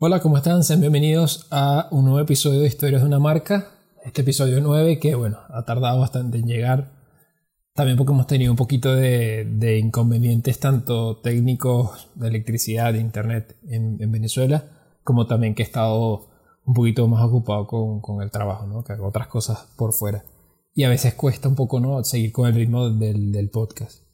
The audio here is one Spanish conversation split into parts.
Hola, ¿cómo están? Sean bienvenidos a un nuevo episodio de Historias de una marca. Este episodio 9 que, bueno, ha tardado bastante en llegar. También porque hemos tenido un poquito de, inconvenientes tanto técnicos de electricidad, de internet en, Venezuela, como también que he estado un poquito más ocupado con, el trabajo, ¿no? Que hago otras cosas por fuera. Y a veces cuesta un poco, ¿no? Seguir con el ritmo del, del podcast.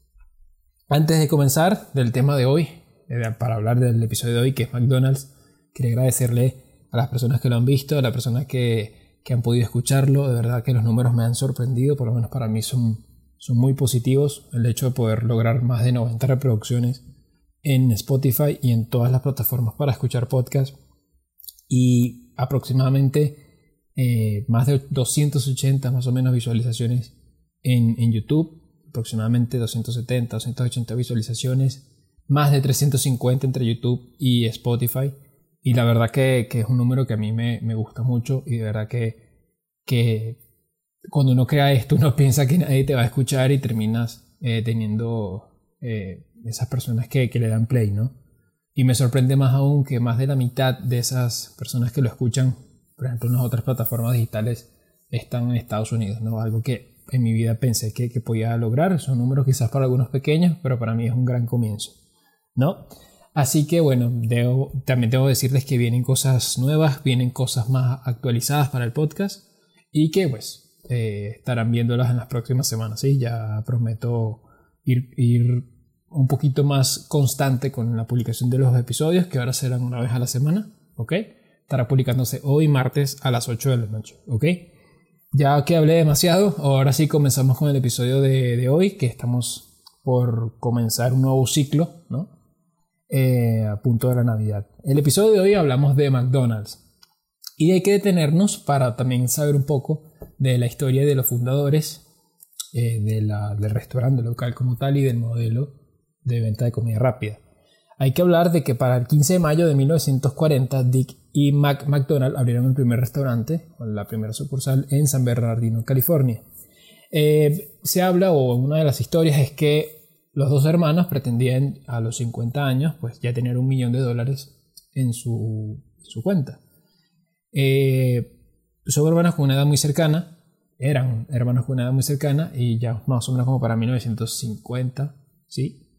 Antes de comenzar del tema de hoy, eh, para hablar del episodio de hoy, que es McDonald's, Quería agradecerle a las personas que lo han visto, a las personas que, que han podido escucharlo. De verdad que los números me han sorprendido, por lo menos para mí son, son muy positivos. El hecho de poder lograr más de 90 reproducciones en Spotify y en todas las plataformas para escuchar podcast. Y aproximadamente eh, más de 280 más o menos visualizaciones en, en YouTube. Aproximadamente 270, 280 visualizaciones. Más de 350 entre YouTube y Spotify. Y la verdad que, es un número que a mí me, gusta mucho y de verdad que, cuando uno crea esto uno piensa que nadie te va a escuchar y terminas eh, teniendo eh, esas personas que, le dan play, ¿no? Y me sorprende más aún que más de la mitad de esas personas que lo escuchan, por ejemplo, en otras plataformas digitales, están en Estados Unidos, ¿no? Algo que en mi vida pensé que, que podía lograr. Son números quizás para algunos pequeños, pero para mí es un gran comienzo, ¿no? Así que bueno, también tengo que decirles que vienen cosas nuevas, vienen cosas más actualizadas para el podcast y que pues eh, estarán viéndolas en las próximas semanas. ¿sí? Ya prometo ir, ir un poquito más constante con la publicación de los episodios, que ahora serán una vez a la semana. ¿Ok? Estará publicándose hoy martes a las 8 de la noche. ¿Ok? Ya que hablé demasiado, ahora sí comenzamos con el episodio de, de hoy, que estamos por comenzar un nuevo ciclo, ¿no? Eh, a punto de la Navidad. El episodio de hoy hablamos de McDonald's y hay que detenernos para también saber un poco de la historia de los fundadores eh, de la, del restaurante local como tal y del modelo de venta de comida rápida. Hay que hablar de que para el 15 de mayo de 1940 Dick y Mac McDonald abrieron el primer restaurante, la primera sucursal en San Bernardino, California. Eh, se habla, o una de las historias es que los dos hermanos pretendían a los 50 años pues ya tener un millón de dólares en su, cuenta. Eh, son hermanos con una edad muy cercana, eran hermanos con una edad muy cercana y ya más o menos como para 1950, ¿sí?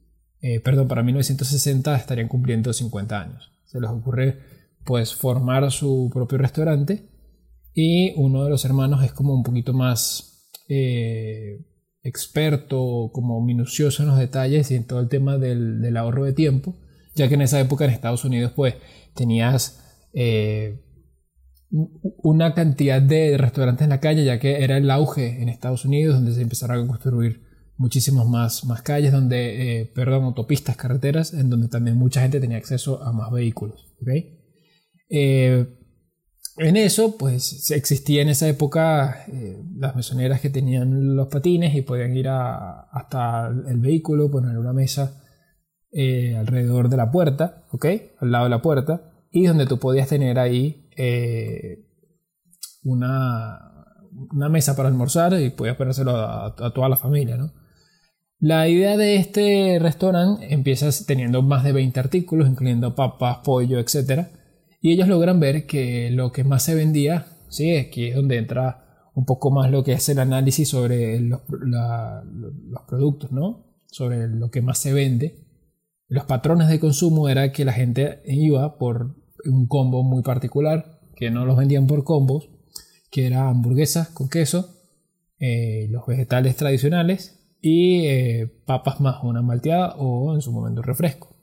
Eh, perdón, para 1960 estarían cumpliendo 50 años. Se les ocurre pues formar su propio restaurante y uno de los hermanos es como un poquito más... Eh, experto, como minucioso en los detalles y en todo el tema del, ahorro de tiempo, ya que en esa época en Estados Unidos pues tenías eh, una cantidad de restaurantes en la calle, ya que era el auge en Estados Unidos, donde se empezaron a construir muchísimas más, más calles, donde, eh, perdón, autopistas, carreteras, en donde también mucha gente tenía acceso a más vehículos. ¿okay? Eh, en eso, pues existía en esa época eh, las mesoneras que tenían los patines y podían ir hasta el vehículo, poner una mesa eh, alrededor de la puerta, ¿ok? Al lado de la puerta, y donde tú podías tener ahí eh, una, una, mesa para almorzar y podías ponérselo a, toda la familia, ¿no? La idea de este restaurante empieza teniendo más de 20 artículos, incluyendo papas, pollo, etcétera y ellos logran ver que lo que más se vendía, sí, aquí es donde entra un poco más lo que es el análisis sobre los, productos, ¿no? Sobre lo que más se vende. Los patrones de consumo era que la gente iba por un combo muy particular, que no los vendían por combos, que era hamburguesas con queso, eh, los vegetales tradicionales y eh, papas más una malteada o en su momento refresco.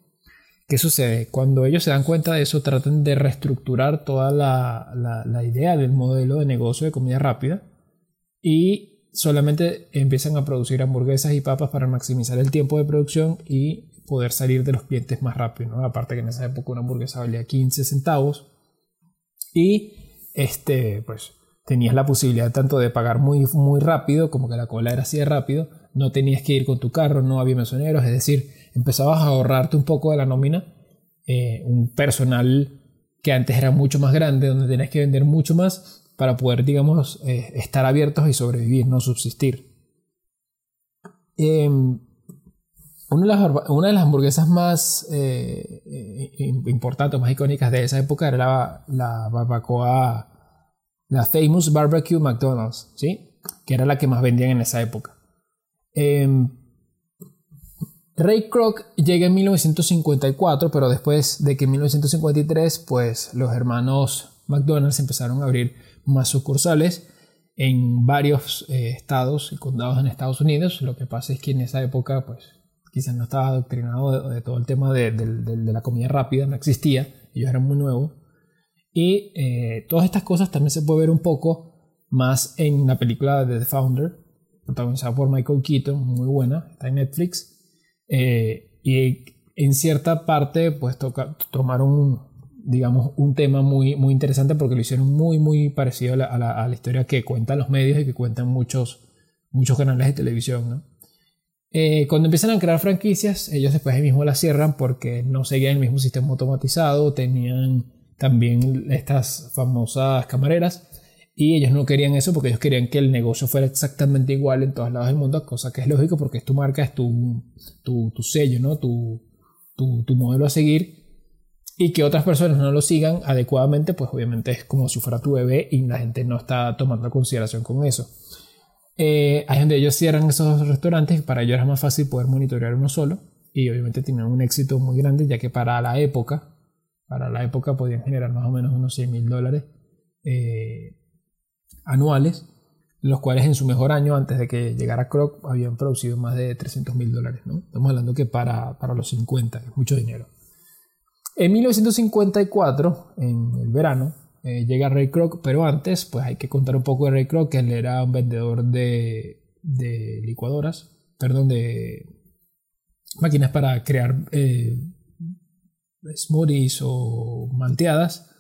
¿Qué sucede? Cuando ellos se dan cuenta de eso, tratan de reestructurar toda la, idea del modelo de negocio de comida rápida y solamente empiezan a producir hamburguesas y papas para maximizar el tiempo de producción y poder salir de los clientes más rápido. Aparte que en esa época una hamburguesa valía 15 centavos y este, pues tenías la posibilidad tanto de pagar muy, muy rápido como que la cola era así de rápido, no tenías que ir con tu carro, no había mesoneros, es decir, empezabas a ahorrarte un poco de la nómina, eh, un personal que antes era mucho más grande, donde tenías que vender mucho más para poder, digamos, eh, estar abiertos y sobrevivir, no subsistir. Em, una de las, hamburguesas más eh, importantes, más icónicas de esa época era la, la barbacoa, la Famous Barbecue McDonald's, ¿sí? que era la que más vendían en esa época. Em, Ray Kroc llega en 1954, pero después de que en 1953, pues los hermanos McDonald's empezaron a abrir más sucursales en varios eh, estados y condados en Estados Unidos. Lo que pasa es que en esa época, pues quizás no estaba adoctrinado de, todo el tema de, la comida rápida, no existía, ellos eran muy nuevos. Y eh, todas estas cosas también se puede ver un poco más en la película de The Founder, protagonizada por Michael Keaton, muy buena, está en Netflix. Eh, y en cierta parte, pues toca, tomaron, digamos, un tema muy, muy interesante porque lo hicieron muy, muy parecido a la, a la, historia que cuentan los medios y que cuentan muchos, muchos canales de televisión, ¿no? Eh, cuando empiezan a crear franquicias, ellos después mismo las cierran porque no seguían el mismo sistema automatizado, tenían también estas famosas camareras y ellos no querían eso porque ellos querían que el negocio fuera exactamente igual en todos lados del mundo, cosa que es lógico porque es tu marca, es tu, tu, tu sello, ¿no? Tu, tu, tu, modelo a seguir. Y que otras personas no lo sigan adecuadamente, pues obviamente es como si fuera tu bebé y la gente no está tomando consideración con eso. Eh, hay donde ellos cierran esos restaurantes, para ellos era más fácil poder monitorear uno solo y obviamente tenían un éxito muy grande ya que para la época, para la época podían generar más o menos unos 100 mil dólares eh, anuales, los cuales en su mejor año, antes de que llegara Croc, habían producido más de 300 mil dólares. ¿no? Estamos hablando que para, para los 50 es mucho dinero. En 1954, en el verano, eh, llega Ray Kroc, pero antes, pues hay que contar un poco de Ray Kroc, que él era un vendedor de, de licuadoras, perdón, de máquinas para crear eh, smoothies o malteadas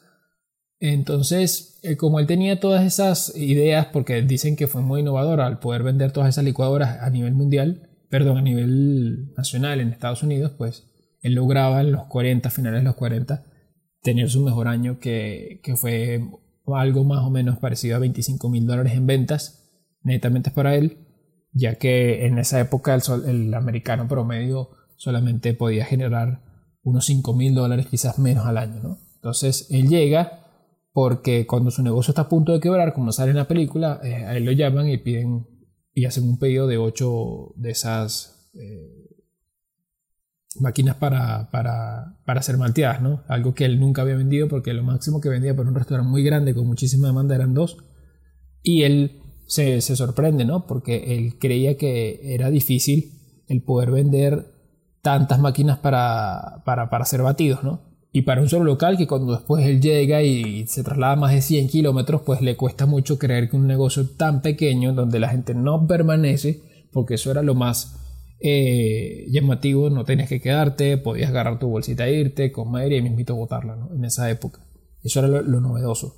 entonces, eh, como él tenía todas esas ideas, porque dicen que fue muy innovador al poder vender todas esas licuadoras a nivel mundial, perdón, a nivel nacional en Estados Unidos, pues él lograba en los 40, finales de los 40, tener su mejor año, que, fue algo más o menos parecido a 25 mil dólares en ventas, netamente para él, ya que en esa época el, el americano promedio solamente podía generar unos 5 mil dólares, quizás menos al año, ¿no? Entonces él llega porque cuando su negocio está a punto de quebrar, como sale en la película, eh, a él lo llaman y piden y hacen un pedido de 8 de esas eh, máquinas para, para, para hacer malteadas, ¿no? Algo que él nunca había vendido porque lo máximo que vendía por un restaurante muy grande con muchísima demanda eran dos. Y él se, se sorprende, ¿no? Porque él creía que era difícil el poder vender tantas máquinas para, para, para hacer batidos, ¿no? Y para un solo local que cuando después él llega y se traslada más de 100 kilómetros, pues le cuesta mucho creer que un negocio tan pequeño donde la gente no permanece, porque eso era lo más eh, llamativo, no tenías que quedarte, podías agarrar tu bolsita e irte, comer y mismito botarla ¿no? en esa época. Eso era lo, novedoso.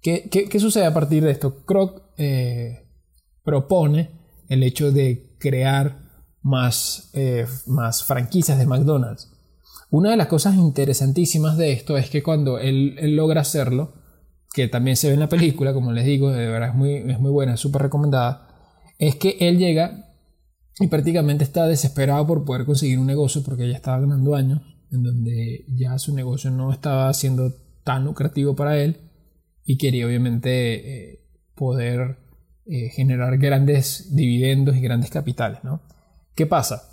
¿Qué, ¿Qué, sucede a partir de esto? Kroc eh, propone el hecho de crear más, eh, más franquicias de McDonald's. Una de las cosas interesantísimas de esto es que cuando él, logra hacerlo, que también se ve en la película, como les digo, de verdad es muy, es muy buena, súper recomendada, es que él llega y prácticamente está desesperado por poder conseguir un negocio porque ya estaba ganando años, en donde ya su negocio no estaba siendo tan lucrativo para él y quería obviamente eh, poder eh, generar grandes dividendos y grandes capitales. ¿no? ¿Qué pasa?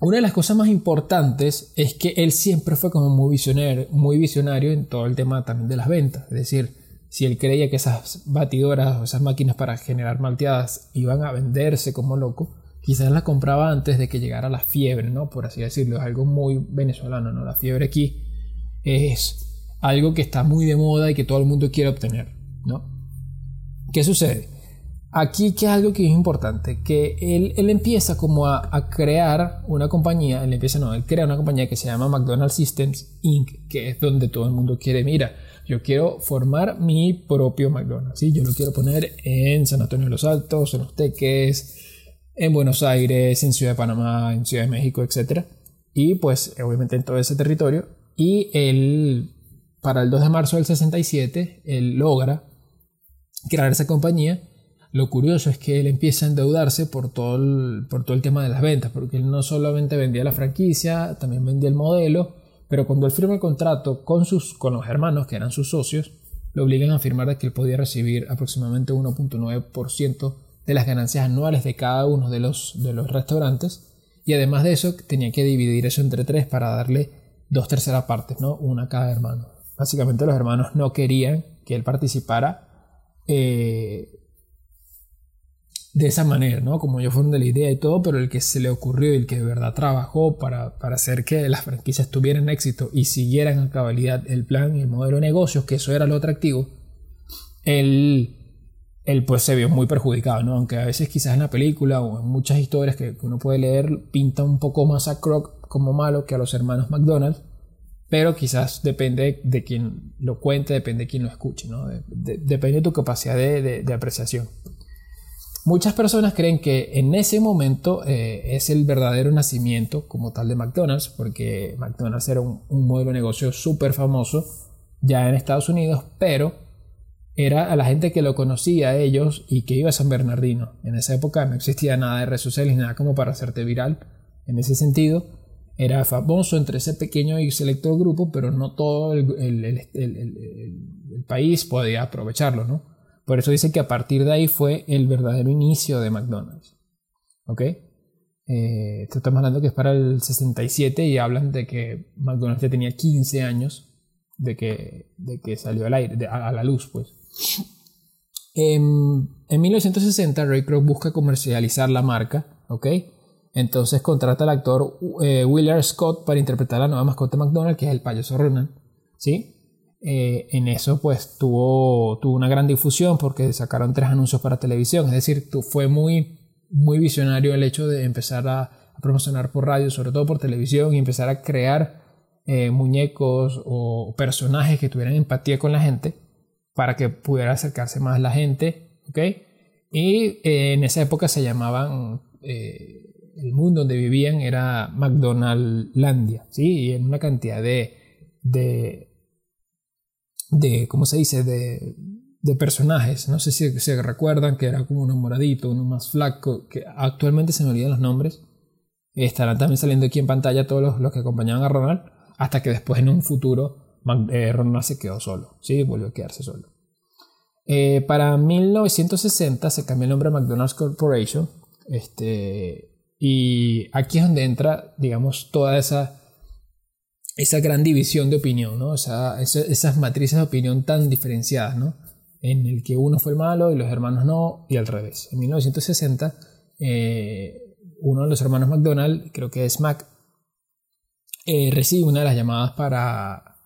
Una de las cosas más importantes es que él siempre fue como muy visionario, muy visionario en todo el tema también de las ventas. Es decir, si él creía que esas batidoras o esas máquinas para generar malteadas iban a venderse como loco, quizás las compraba antes de que llegara la fiebre, ¿no? Por así decirlo, es algo muy venezolano, ¿no? La fiebre aquí es algo que está muy de moda y que todo el mundo quiere obtener, ¿no? ¿Qué sucede? Aquí que es algo que es importante, que él, él empieza como a, a, crear una compañía, él empieza, no, él crea una compañía que se llama McDonald's Systems Inc., que es donde todo el mundo quiere, mira, yo quiero formar mi propio McDonald's, ¿sí? yo lo quiero poner en San Antonio de los Altos, en Los Teques, en Buenos Aires, en Ciudad de Panamá, en Ciudad de México, etc. Y pues obviamente en todo ese territorio. Y él, para el 2 de marzo del 67, él logra crear esa compañía Lo curioso es que él empieza a endeudarse por todo el, por todo el tema de las ventas, porque él no solamente vendía la franquicia, también vendía el modelo, pero cuando él firma el contrato con, sus, con los hermanos, que eran sus socios, lo obligan a firmar de que él podía recibir aproximadamente 1.9% de las ganancias anuales de cada uno de los, de los restaurantes, y además de eso tenía que dividir eso entre tres para darle dos terceras partes, ¿no? Una a cada hermano. Básicamente los hermanos no querían que él participara eh, de esa manera, ¿no? Como ellos fueron de la idea y todo, pero el que se le ocurrió y el que de verdad trabajó para, para hacer que las franquicias tuvieran éxito y siguieran a cabalidad el plan y el modelo de negocios, que eso era lo atractivo, él, él pues se vio muy perjudicado, ¿no? Aunque a veces quizás en la película o en muchas historias que uno puede leer pinta un poco más a Croc como malo que a los hermanos McDonald's, pero quizás depende de quien lo cuente, depende de quien lo escuche, ¿no? depende de tu capacidad de, de, apreciación. Muchas personas creen que en ese momento eh, es el verdadero nacimiento como tal de McDonald's, porque McDonald's era un, un modelo de negocio súper famoso ya en Estados Unidos, pero era a la gente que lo conocía a ellos y que iba a San Bernardino. En esa época no existía nada de redes sociales, nada como para hacerte viral en ese sentido era famoso entre ese pequeño y selecto grupo, pero no todo el, país podía aprovecharlo, ¿no? Por eso dice que a partir de ahí fue el verdadero inicio de McDonald's. ¿Ok? Eh, estamos hablando que es para el 67 y hablan de que McDonald's ya tenía 15 años de que, de que salió al aire, a, la luz, pues. En, en 1960, Ray Kroc busca comercializar la marca, ¿ok? Entonces contrata al actor eh, Willard Scott para interpretar la nueva mascota de McDonald's, que es el payaso Ronald. ¿sí? Eh, en eso pues tuvo, tuvo una gran difusión porque sacaron tres anuncios para televisión. Es decir, fue muy, muy visionario el hecho de empezar a, promocionar por radio, sobre todo por televisión, y empezar a crear eh, muñecos o personajes que tuvieran empatía con la gente para que pudiera acercarse más la gente. ¿ok? Y en esa época se llamaban el mundo donde vivían era McDonaldlandia, ¿sí? Y en una cantidad de, de ¿cómo se dice? De, de personajes. No sé si se recuerdan que era como uno moradito, uno más flaco, que actualmente se me olvidan los nombres. Estarán también saliendo aquí en pantalla todos los, que acompañaban a Ronald, hasta que después en un futuro eh, Ronald se quedó solo, ¿sí? Volvió a quedarse solo. Eh, para 1960 se cambió el nombre a McDonald's Corporation. Este, y aquí es donde entra, digamos, toda esa, esa gran división de opinión. O sea, esas matrices de opinión tan diferenciadas, ¿no? En el que uno fue malo y los hermanos no, y al revés. En 1960, eh, uno de los hermanos McDonald, creo que es Mac, eh, recibe una de las llamadas para,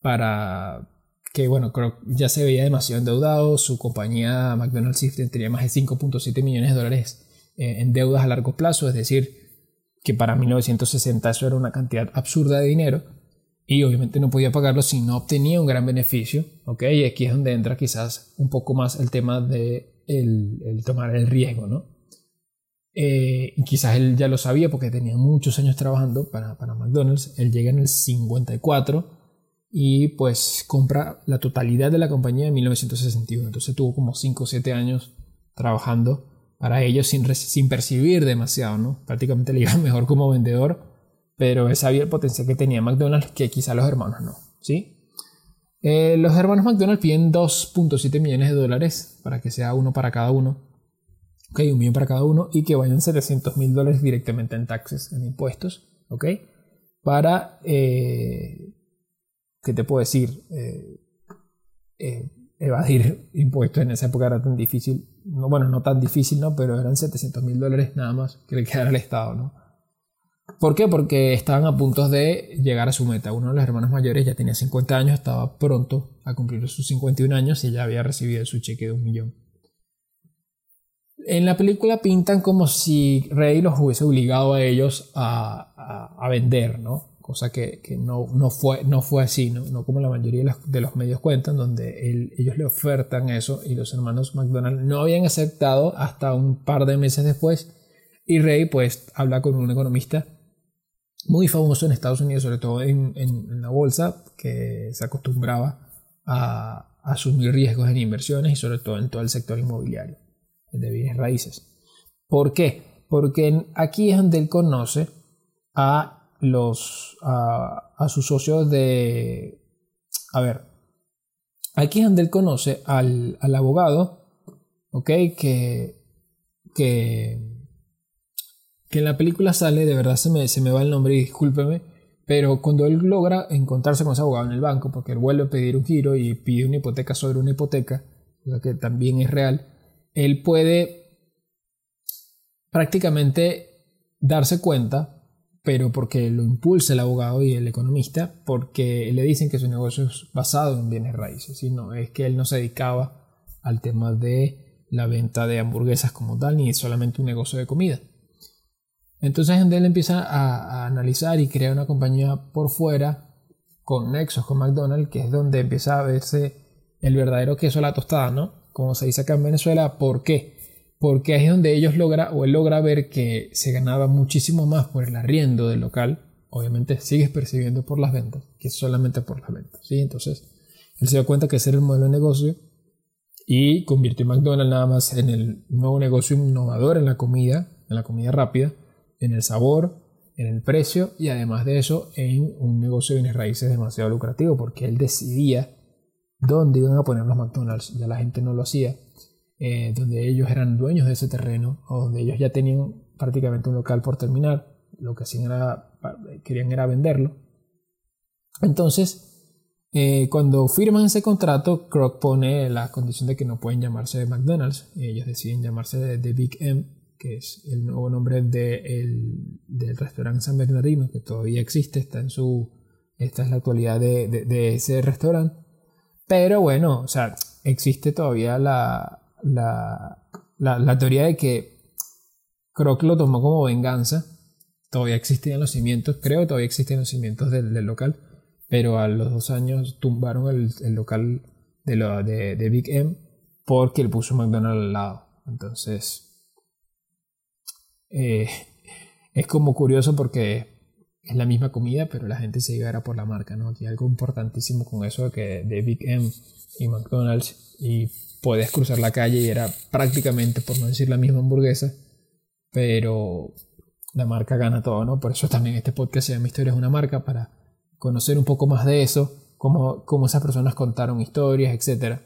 para que, bueno, creo ya se veía demasiado endeudado, su compañía McDonald's tenía más de 5.7 millones de dólares eh, en deudas a largo plazo, es decir, que para 1960 eso era una cantidad absurda de dinero y obviamente no podía pagarlo si no obtenía un gran beneficio, ¿ok? Y aquí es donde entra quizás un poco más el tema de el, tomar el riesgo, ¿no? Eh, y quizás él ya lo sabía porque tenía muchos años trabajando para, para McDonald's, él llega en el 54 y pues compra la totalidad de la compañía en 1961, entonces tuvo como 5 o 7 años trabajando para ellos sin, percibir demasiado, ¿no? Prácticamente le iba mejor como vendedor, pero él sabía el potencial que tenía McDonald's que quizá los hermanos no, ¿sí? Eh, los hermanos McDonald's piden 2.7 millones de dólares para que sea uno para cada uno. Ok, un millón para cada uno y que vayan 700 mil dólares directamente en taxes, en impuestos. Ok, para, eh, ¿qué te puedo decir? Eh, eh evadir impuestos en esa época era tan difícil, no, bueno, no tan difícil, ¿no? Pero eran 700 mil dólares nada más que le quedara al Estado, ¿no? ¿Por qué? Porque estaban a punto de llegar a su meta. Uno de los hermanos mayores ya tenía 50 años, estaba pronto a cumplir sus 51 años y ya había recibido su cheque de un millón. En la película pintan como si Rey los hubiese obligado a ellos a, a vender, ¿no? Cosa que, no, no, fue, no fue así, ¿no? no como la mayoría de los, medios cuentan, donde ellos le ofertan eso y los hermanos McDonald no habían aceptado hasta un par de meses después. Y Rey pues habla con un economista muy famoso en Estados Unidos, sobre todo en, la bolsa, que se acostumbraba a, asumir riesgos en inversiones y sobre todo en todo el sector inmobiliario. de bienes raíces. ¿Por qué? Porque aquí es donde él conoce a los a, sus socios de a ver aquí él conoce al, al abogado ok que que que en la película sale, de verdad se me, se me va el nombre discúlpeme, pero cuando él logra encontrarse con ese abogado en el banco, porque él vuelve a pedir un giro y pide una hipoteca sobre una hipoteca, que también es real, él puede prácticamente darse cuenta, pero porque lo impulsa el abogado y el economista, porque le dicen que su negocio es basado en bienes raíces, y no, es que él no se dedicaba al tema de la venta de hamburguesas como tal, ni solamente un negocio de comida. Entonces él empieza a, analizar y crea una compañía por fuera con nexos con McDonald's, que es donde empieza a verse el verdadero queso a la tostada, ¿no? Como se dice acá en Venezuela, ¿por qué? Porque es donde ellos logra o él logra ver que se ganaba muchísimo más por el arriendo del local. Obviamente sigues percibiendo por las ventas, que solamente por las ventas, ¿sí? Entonces él se dio cuenta que ese era el modelo de negocio y convirtió McDonald's nada más en el nuevo negocio innovador en la comida, en la comida rápida, en el sabor, en el precio y además de eso en un negocio de bienes raíces demasiado lucrativo porque él decidía dónde iban a poner los McDonald's, ya la gente no lo hacía, eh, donde ellos eran dueños de ese terreno o donde ellos ya tenían prácticamente un local por terminar, lo que hacían era, querían era venderlo. Entonces, eh, cuando firman ese contrato, Kroc pone la condición de que no pueden llamarse de McDonald's, ellos deciden llamarse de Big M que es el nuevo nombre del restaurante San Bernardino, que todavía existe, está en su, esta es la actualidad de, ese restaurante. Pero bueno, o sea, existe todavía la, la, teoría de que Croc lo tomó como venganza. Todavía existían los cimientos, creo que todavía existen los cimientos del, local, pero a los dos años tumbaron el, local de, lo, de, de Big M porque le puso McDonald's al lado. Entonces, eh, es como curioso porque es la misma comida, pero la gente se llevará por la marca, ¿no? Aquí hay algo importantísimo con eso de que de Big M y McDonald's y puedes cruzar la calle y era prácticamente, por no decir la misma hamburguesa, pero la marca gana todo, ¿no? Por eso también este podcast se llama Historia es una marca, para conocer un poco más de eso, cómo, cómo esas personas contaron historias, etc.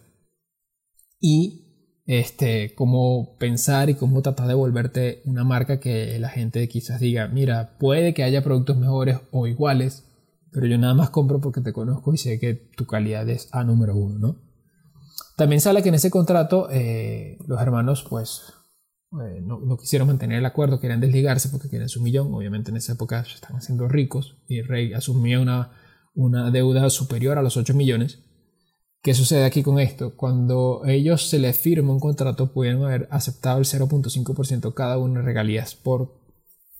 Y este, cómo pensar y cómo tratar de volverte una marca que la gente quizás diga, mira, puede que haya productos mejores o iguales, pero yo nada más compro porque te conozco y sé que tu calidad es A número uno, ¿no? También sale que en ese contrato eh, los hermanos pues eh, no, quisieron mantener el acuerdo, querían desligarse porque querían su millón, obviamente en esa época se estaban haciendo ricos y el rey asumía una, una deuda superior a los 8 millones ¿Qué sucede aquí con esto? Cuando ellos se les firma un contrato, pueden haber aceptado el 0.5% cada uno de regalías por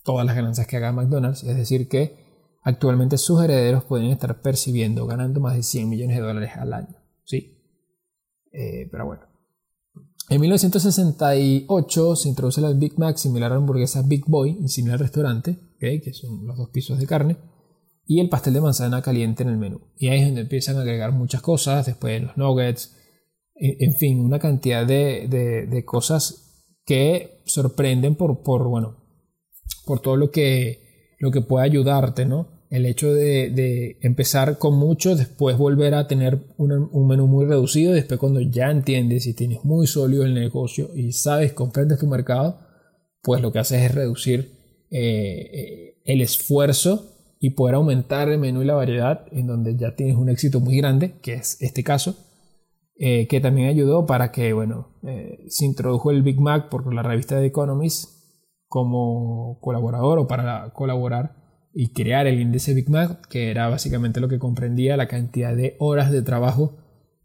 todas las ganancias que haga McDonald's. Es decir, que actualmente sus herederos pueden estar percibiendo, ganando más de 100 millones de dólares al año. ¿sí? Eh, pero bueno. En 1968 se introduce la Big Mac similar a la hamburguesa Big Boy, y similar restaurante, que son los dos pisos de carne y el pastel de manzana caliente en el menú. Y ahí es donde empiezan a agregar muchas cosas, después los nuggets, en, fin, una cantidad de, cosas que sorprenden por, por, bueno, por todo lo que, lo que puede ayudarte, ¿no? El hecho de, empezar con mucho, después volver a tener un, menú muy reducido, después cuando ya entiendes y tienes muy sólido el negocio y sabes, comprendes tu mercado, pues lo que haces es reducir eh, eh, el esfuerzo y poder aumentar el menú y la variedad en donde ya tienes un éxito muy grande, que es este caso, eh, que también ayudó para que, bueno, se introdujo el Big Mac por la revista The Economist como colaborador o para colaborar y crear el índice Big Mac, que era básicamente lo que comprendía la cantidad de horas de trabajo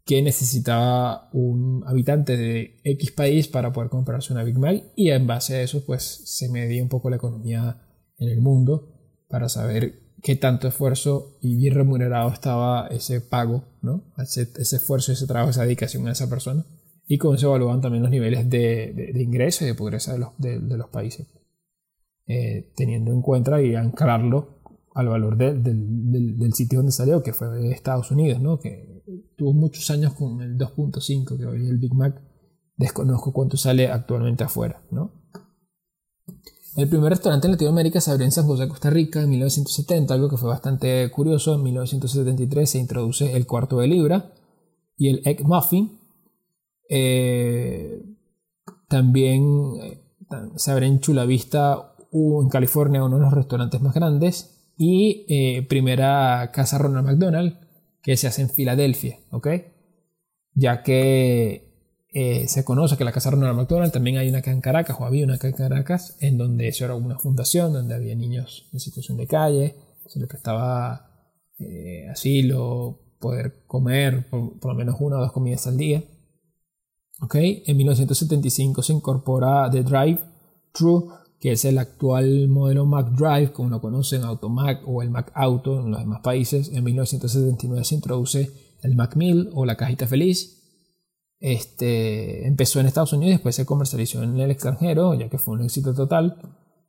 que necesitaba un habitante de X país para poder comprarse una Big Mac y en base a eso pues se medía un poco la economía en el mundo para saber qué tanto esfuerzo y bien remunerado estaba ese pago, ¿no? ese, esfuerzo, ese trabajo, esa dedicación a esa persona. Y con eso evaluaban también los niveles de, de, ingreso y de pobreza de los, de, los países, eh, teniendo en cuenta y anclarlo al valor del, del, sitio donde salió, que fue Estados Unidos, ¿no? que tuvo muchos años con el 2.5, que hoy el Big Mac desconozco cuánto sale actualmente afuera, ¿no? El primer restaurante en Latinoamérica se abrió en San José, Costa Rica, en 1970, algo que fue bastante curioso. En 1973 se introduce el cuarto de libra y el egg muffin. Eh, también eh, se abre en Chula En California, uno de los restaurantes más grandes. Y eh, primera casa Ronald McDonald, que se hace en Filadelfia, ¿ok? Ya que eh, se conoce que la Casa Ronald McDonald también hay una acá en Caracas, o había una acá en Caracas, en donde eso era una fundación, donde había niños en situación de calle, se les prestaba eh, asilo, poder comer por, lo menos una o dos comidas al día. ¿Okay? En 1975 se incorpora The Drive True, que es el actual modelo Mac Drive, como lo conocen, Automac o el Mac Auto en los demás países. En 1979 se introduce el Mac Mill o la cajita feliz este, empezó en Estados Unidos después se comercializó en el extranjero, ya que fue un éxito total.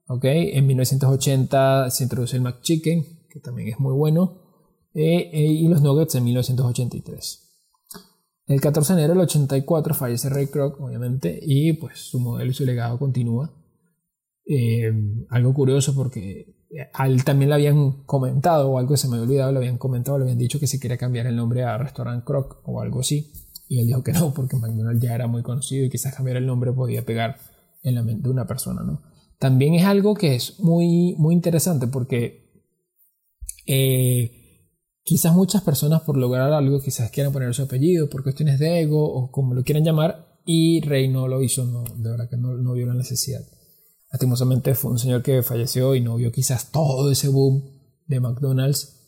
¿okay? En 1980 se introduce el McChicken, que también es muy bueno, eh, eh, y los Nuggets en 1983. El 14 de enero del 84 fallece Ray Kroc, obviamente, y pues su modelo y su legado continúa. Eh, algo curioso porque a también le habían comentado, o algo se me había olvidado, le habían comentado, le habían dicho que se quería cambiar el nombre a Restaurant Croc o algo así. Y él dijo que no, porque McDonald's ya era muy conocido y quizás cambiar el nombre podía pegar en la mente de una persona, ¿no? También es algo que es muy, muy interesante porque eh, quizás muchas personas por lograr algo quizás quieran poner su apellido por cuestiones de ego o como lo quieran llamar y Rey no lo hizo, no, de verdad que no, no vio la necesidad. Lastimosamente fue un señor que falleció y no vio quizás todo ese boom de McDonald's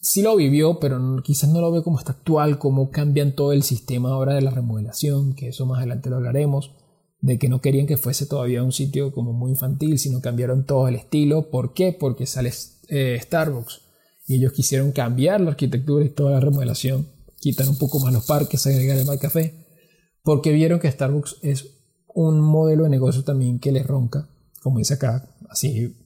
sí lo vivió, pero quizás no lo ve como está actual, cómo cambian todo el sistema ahora de la remodelación, que eso más adelante lo hablaremos, de que no querían que fuese todavía un sitio como muy infantil, sino cambiaron todo el estilo. ¿Por qué? Porque sale eh, Starbucks y ellos quisieron cambiar la arquitectura y toda la remodelación, quitar un poco más los parques, agregar el mal café, porque vieron que Starbucks es un modelo de negocio también que les ronca, como dice acá, así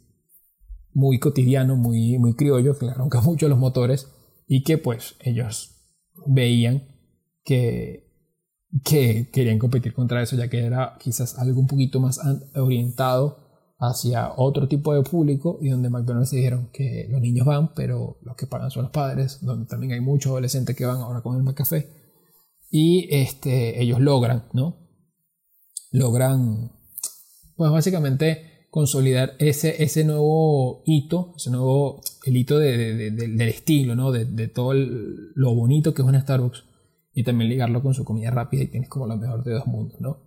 muy cotidiano, muy, muy criollo, que le arranca mucho los motores y que pues ellos veían que, que querían competir contra eso, ya que era quizás algo un poquito más orientado hacia otro tipo de público y donde McDonald's dijeron que los niños van, pero los que pagan son los padres, donde también hay muchos adolescentes que van ahora con el McCafé y este, ellos logran, ¿no? Logran, pues básicamente consolidar ese, ese nuevo hito, ese nuevo, el hito del estilo, ¿no? de, todo lo bonito que es una Starbucks y también ligarlo con su comida rápida y tienes como lo mejor de dos mundos, ¿no?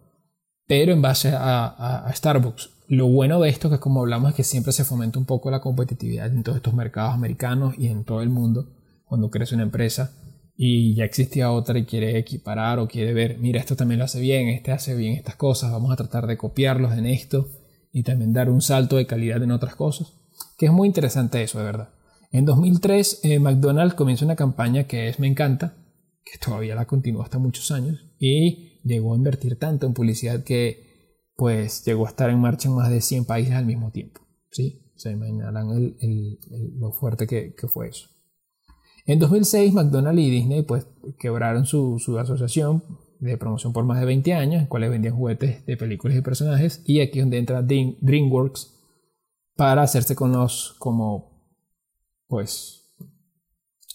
Pero en base a, Starbucks, lo bueno de esto, que como hablamos, es que siempre se fomenta un poco la competitividad en todos estos mercados americanos y en todo el mundo, cuando crece una empresa y ya existía otra y quiere equiparar o quiere ver, mira, esto también lo hace bien, este hace bien estas cosas, vamos a tratar de copiarlos en esto y también dar un salto de calidad en otras cosas, que es muy interesante eso, de verdad. En 2003, eh, McDonald's comienza una campaña que es Me encanta, que todavía la continúa hasta muchos años, y llegó a invertir tanto en publicidad que pues llegó a estar en marcha en más de 100 países al mismo tiempo. ¿sí? Se imaginarán lo fuerte que, fue eso. En 2006, McDonald's y Disney pues quebraron su, asociación de promoción por más de 20 años, en cuales vendían juguetes de películas y personajes, y aquí es donde entra DreamWorks para hacerse con los, como, pues,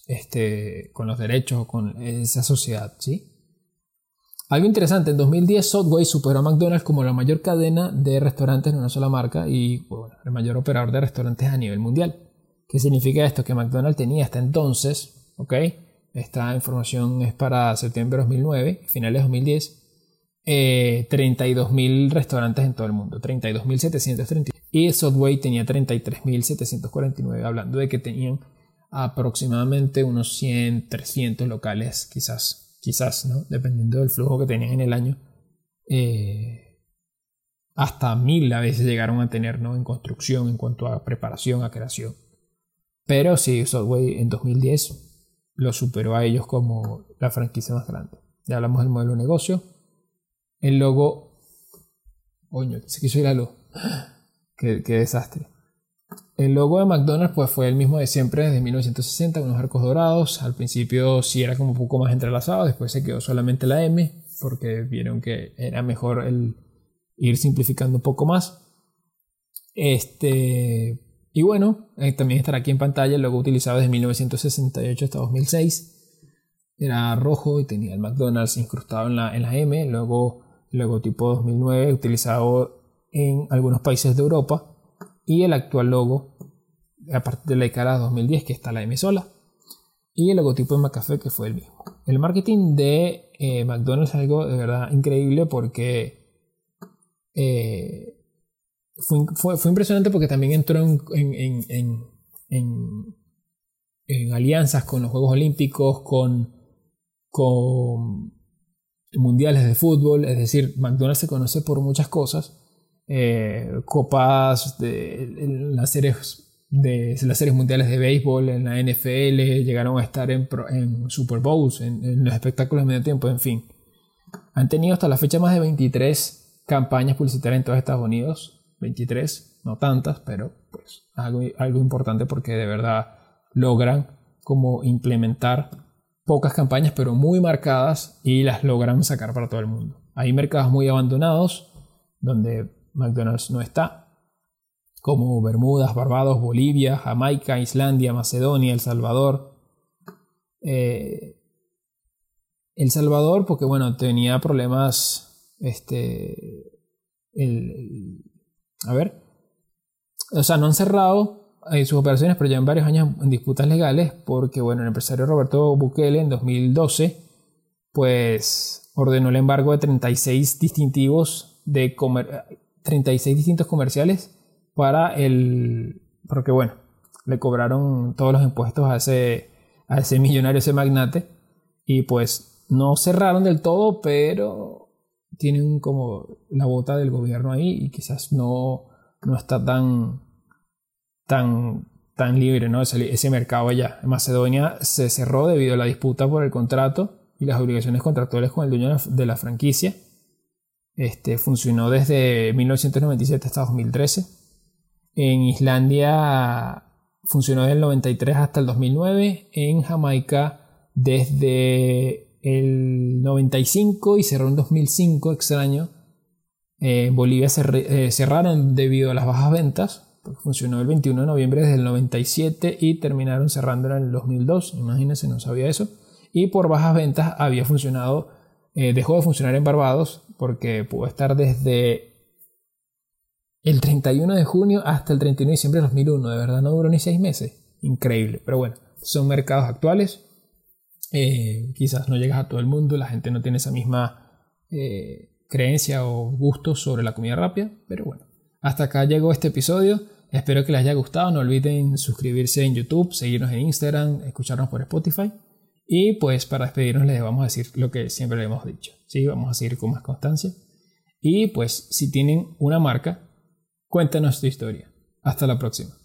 este, con los derechos o con esa sociedad, ¿sí? Algo interesante, en 2010 Subway superó a McDonald's como la mayor cadena de restaurantes en una sola marca y el mayor operador de restaurantes a nivel mundial. ¿Qué significa esto? Que McDonald's tenía hasta entonces, ¿ok? Esta información es para septiembre de 2009, finales de 2010. 32.000 restaurantes en todo el mundo, 32.730. Y Subway tenía 33.749, hablando de que tenían aproximadamente unos 100, 300 locales, quizás, quizás, ¿no? Dependiendo del flujo que tenían en el año. Eh, hasta mil a veces llegaron a tener, ¿no? En construcción, en cuanto a preparación, a creación. Pero sí, Subway en 2010 lo superó a ellos como la franquicia más grande. Ya hablamos del modelo de negocio. El logo. Coño, se quiso ir la luz. qué, desastre. El logo de McDonald's pues, fue el mismo de siempre desde 1960, unos arcos dorados. Al principio sí era como un poco más entrelazado, después se quedó solamente la M. porque vieron que era mejor el ir simplificando un poco más. Este, y bueno, eh, también estará aquí en pantalla el logo utilizado desde 1968 hasta 2006. Era rojo y tenía el McDonald's incrustado en la, en la M. Luego el logotipo 2009 utilizado en algunos países de Europa. Y el actual logo a partir de la década 2010 que está la M sola. Y el logotipo de McCafe que fue el mismo. El marketing de eh, McDonald's es algo de verdad increíble porque eh, fue, impresionante porque también entró en, en, alianzas con los Juegos Olímpicos, con, con mundiales de fútbol, es decir, McDonald's se conoce por muchas cosas, eh, copas de las series de las series mundiales de béisbol, en la NFL, llegaron a estar en, en Super Bowls, en, en, los espectáculos de medio tiempo, en fin. Han tenido hasta la fecha más de 23 campañas publicitarias en todos Estados Unidos, 23, no tantas, pero pues algo, algo importante porque de verdad logran como implementar pocas campañas pero muy marcadas y las logran sacar para todo el mundo. Hay mercados muy abandonados donde McDonald's no está, como Bermudas, Barbados, Bolivia, Jamaica, Islandia, Macedonia, El Salvador. Eh, el Salvador, porque bueno, tenía problemas, este, el, a ver. O sea, no han cerrado eh, sus operaciones, pero llevan varios años en disputas legales porque, bueno, el empresario Roberto Bukele en 2012, pues ordenó el embargo de 36 distintivos de 36 distintos comerciales para el... Porque, bueno, le cobraron todos los impuestos a ese, a ese millonario, ese magnate, y pues no cerraron del todo, pero tienen como la bota del gobierno ahí y quizás no, no está tan, tan, tan libre ¿no? ese, mercado allá. Macedonia se cerró debido a la disputa por el contrato y las obligaciones contractuales con el dueño de la franquicia. Este, funcionó desde 1997 hasta 2013. En Islandia funcionó desde el 93 hasta el 2009. En Jamaica desde el 95 y cerró en 2005, extraño. Eh, Bolivia eh, cerraron debido a las bajas ventas, porque funcionó el 21 de noviembre desde el 97 y terminaron cerrando en el 2002, imagínense, no sabía eso. Y por bajas ventas había funcionado, eh, dejó de funcionar en Barbados porque pudo estar desde el 31 de junio hasta el 31 de diciembre de 2001, de verdad no duró ni seis meses, increíble, pero bueno, son mercados actuales, eh, quizás no llegas a todo el mundo, la gente no tiene esa misma eh, creencia o gusto sobre la comida rápida, pero bueno, hasta acá llegó este episodio. Espero que les haya gustado. No olviden suscribirse en YouTube, seguirnos en Instagram, escucharnos por Spotify. Y pues para despedirnos les vamos a decir lo que siempre le hemos dicho. ¿sí? Vamos a seguir con más constancia. Y pues si tienen una marca, cuéntanos tu historia. Hasta la próxima.